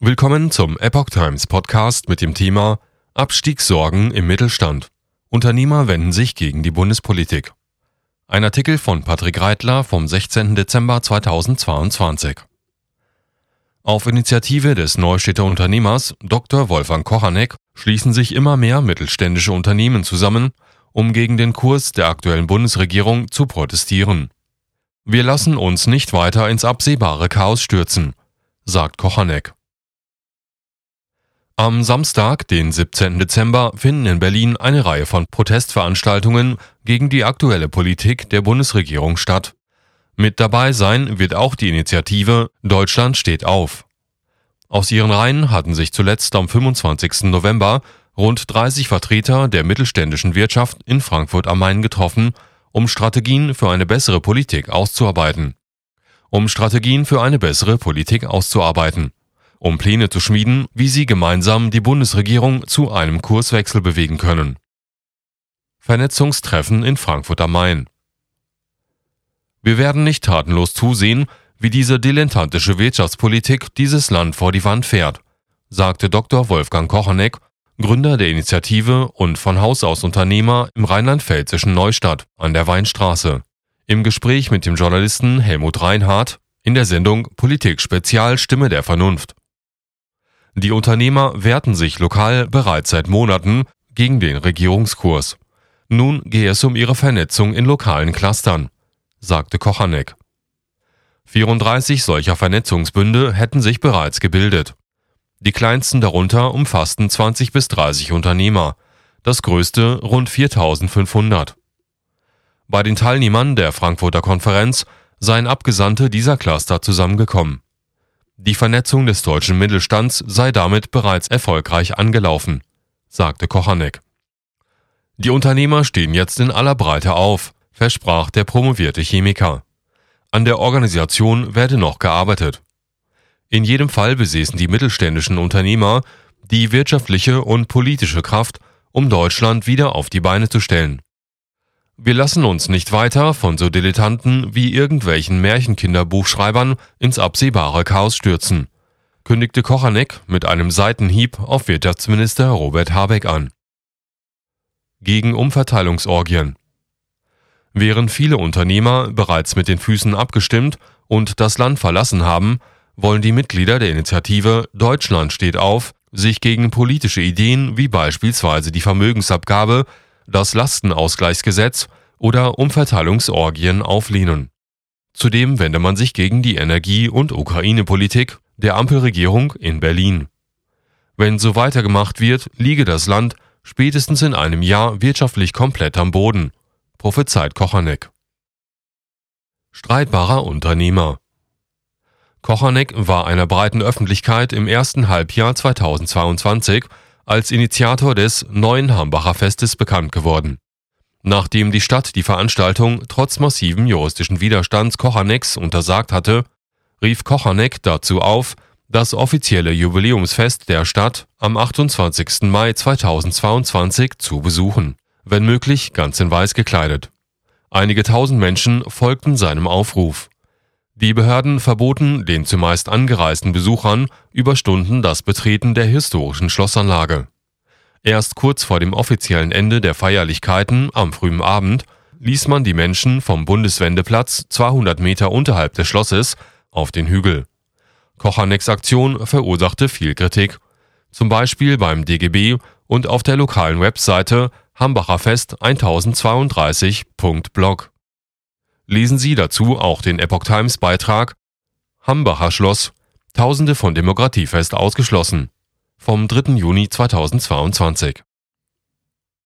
Willkommen zum Epoch Times Podcast mit dem Thema Abstiegssorgen im Mittelstand. Unternehmer wenden sich gegen die Bundespolitik. Ein Artikel von Patrick Reitler vom 16. Dezember 2022. Auf Initiative des Neustädter Unternehmers Dr. Wolfgang Kochanek schließen sich immer mehr mittelständische Unternehmen zusammen, um gegen den Kurs der aktuellen Bundesregierung zu protestieren. Wir lassen uns nicht weiter ins absehbare Chaos stürzen, sagt Kochanek. Am Samstag, den 17. Dezember, finden in Berlin eine Reihe von Protestveranstaltungen gegen die aktuelle Politik der Bundesregierung statt. Mit dabei sein wird auch die Initiative Deutschland steht auf. Aus ihren Reihen hatten sich zuletzt am 25. November rund 30 Vertreter der mittelständischen Wirtschaft in Frankfurt am Main getroffen, um Strategien für eine bessere Politik auszuarbeiten. Um Strategien für eine bessere Politik auszuarbeiten um Pläne zu schmieden, wie sie gemeinsam die Bundesregierung zu einem Kurswechsel bewegen können. Vernetzungstreffen in Frankfurt am Main. Wir werden nicht tatenlos zusehen, wie diese dilettantische Wirtschaftspolitik dieses Land vor die Wand fährt, sagte Dr. Wolfgang Kochanek, Gründer der Initiative und von Haus aus Unternehmer im rheinland-pfälzischen Neustadt an der Weinstraße, im Gespräch mit dem Journalisten Helmut Reinhardt in der Sendung Politik Spezial Stimme der Vernunft. Die Unternehmer wehrten sich lokal bereits seit Monaten gegen den Regierungskurs. Nun gehe es um ihre Vernetzung in lokalen Clustern, sagte Kochanek. 34 solcher Vernetzungsbünde hätten sich bereits gebildet. Die kleinsten darunter umfassten 20 bis 30 Unternehmer, das größte rund 4500. Bei den Teilnehmern der Frankfurter Konferenz seien Abgesandte dieser Cluster zusammengekommen. Die Vernetzung des deutschen Mittelstands sei damit bereits erfolgreich angelaufen, sagte Kochanek. Die Unternehmer stehen jetzt in aller Breite auf, versprach der promovierte Chemiker. An der Organisation werde noch gearbeitet. In jedem Fall besäßen die mittelständischen Unternehmer die wirtschaftliche und politische Kraft, um Deutschland wieder auf die Beine zu stellen. Wir lassen uns nicht weiter von so Dilettanten wie irgendwelchen Märchenkinderbuchschreibern ins absehbare Chaos stürzen, kündigte Kochanek mit einem Seitenhieb auf Wirtschaftsminister Robert Habeck an. Gegen Umverteilungsorgien Während viele Unternehmer bereits mit den Füßen abgestimmt und das Land verlassen haben, wollen die Mitglieder der Initiative Deutschland steht auf sich gegen politische Ideen wie beispielsweise die Vermögensabgabe das Lastenausgleichsgesetz oder Umverteilungsorgien auflehnen. Zudem wende man sich gegen die Energie- und Ukraine-Politik der Ampelregierung in Berlin. Wenn so weitergemacht wird, liege das Land spätestens in einem Jahr wirtschaftlich komplett am Boden, prophezeit Kochanek. Streitbarer Unternehmer Kochanek war einer breiten Öffentlichkeit im ersten Halbjahr 2022 als Initiator des neuen Hambacher Festes bekannt geworden. Nachdem die Stadt die Veranstaltung trotz massiven juristischen Widerstands Kochaneks untersagt hatte, rief Kochanek dazu auf, das offizielle Jubiläumsfest der Stadt am 28. Mai 2022 zu besuchen, wenn möglich ganz in weiß gekleidet. Einige tausend Menschen folgten seinem Aufruf. Die Behörden verboten den zumeist angereisten Besuchern über Stunden das Betreten der historischen Schlossanlage. Erst kurz vor dem offiziellen Ende der Feierlichkeiten am frühen Abend ließ man die Menschen vom Bundeswendeplatz 200 Meter unterhalb des Schlosses auf den Hügel. Kochaneks Aktion verursachte viel Kritik, zum Beispiel beim DGB und auf der lokalen Webseite Hambacherfest 1032.blog. Lesen Sie dazu auch den Epoch Times Beitrag Hambacher Schloss Tausende von Demokratiefest ausgeschlossen vom 3. Juni 2022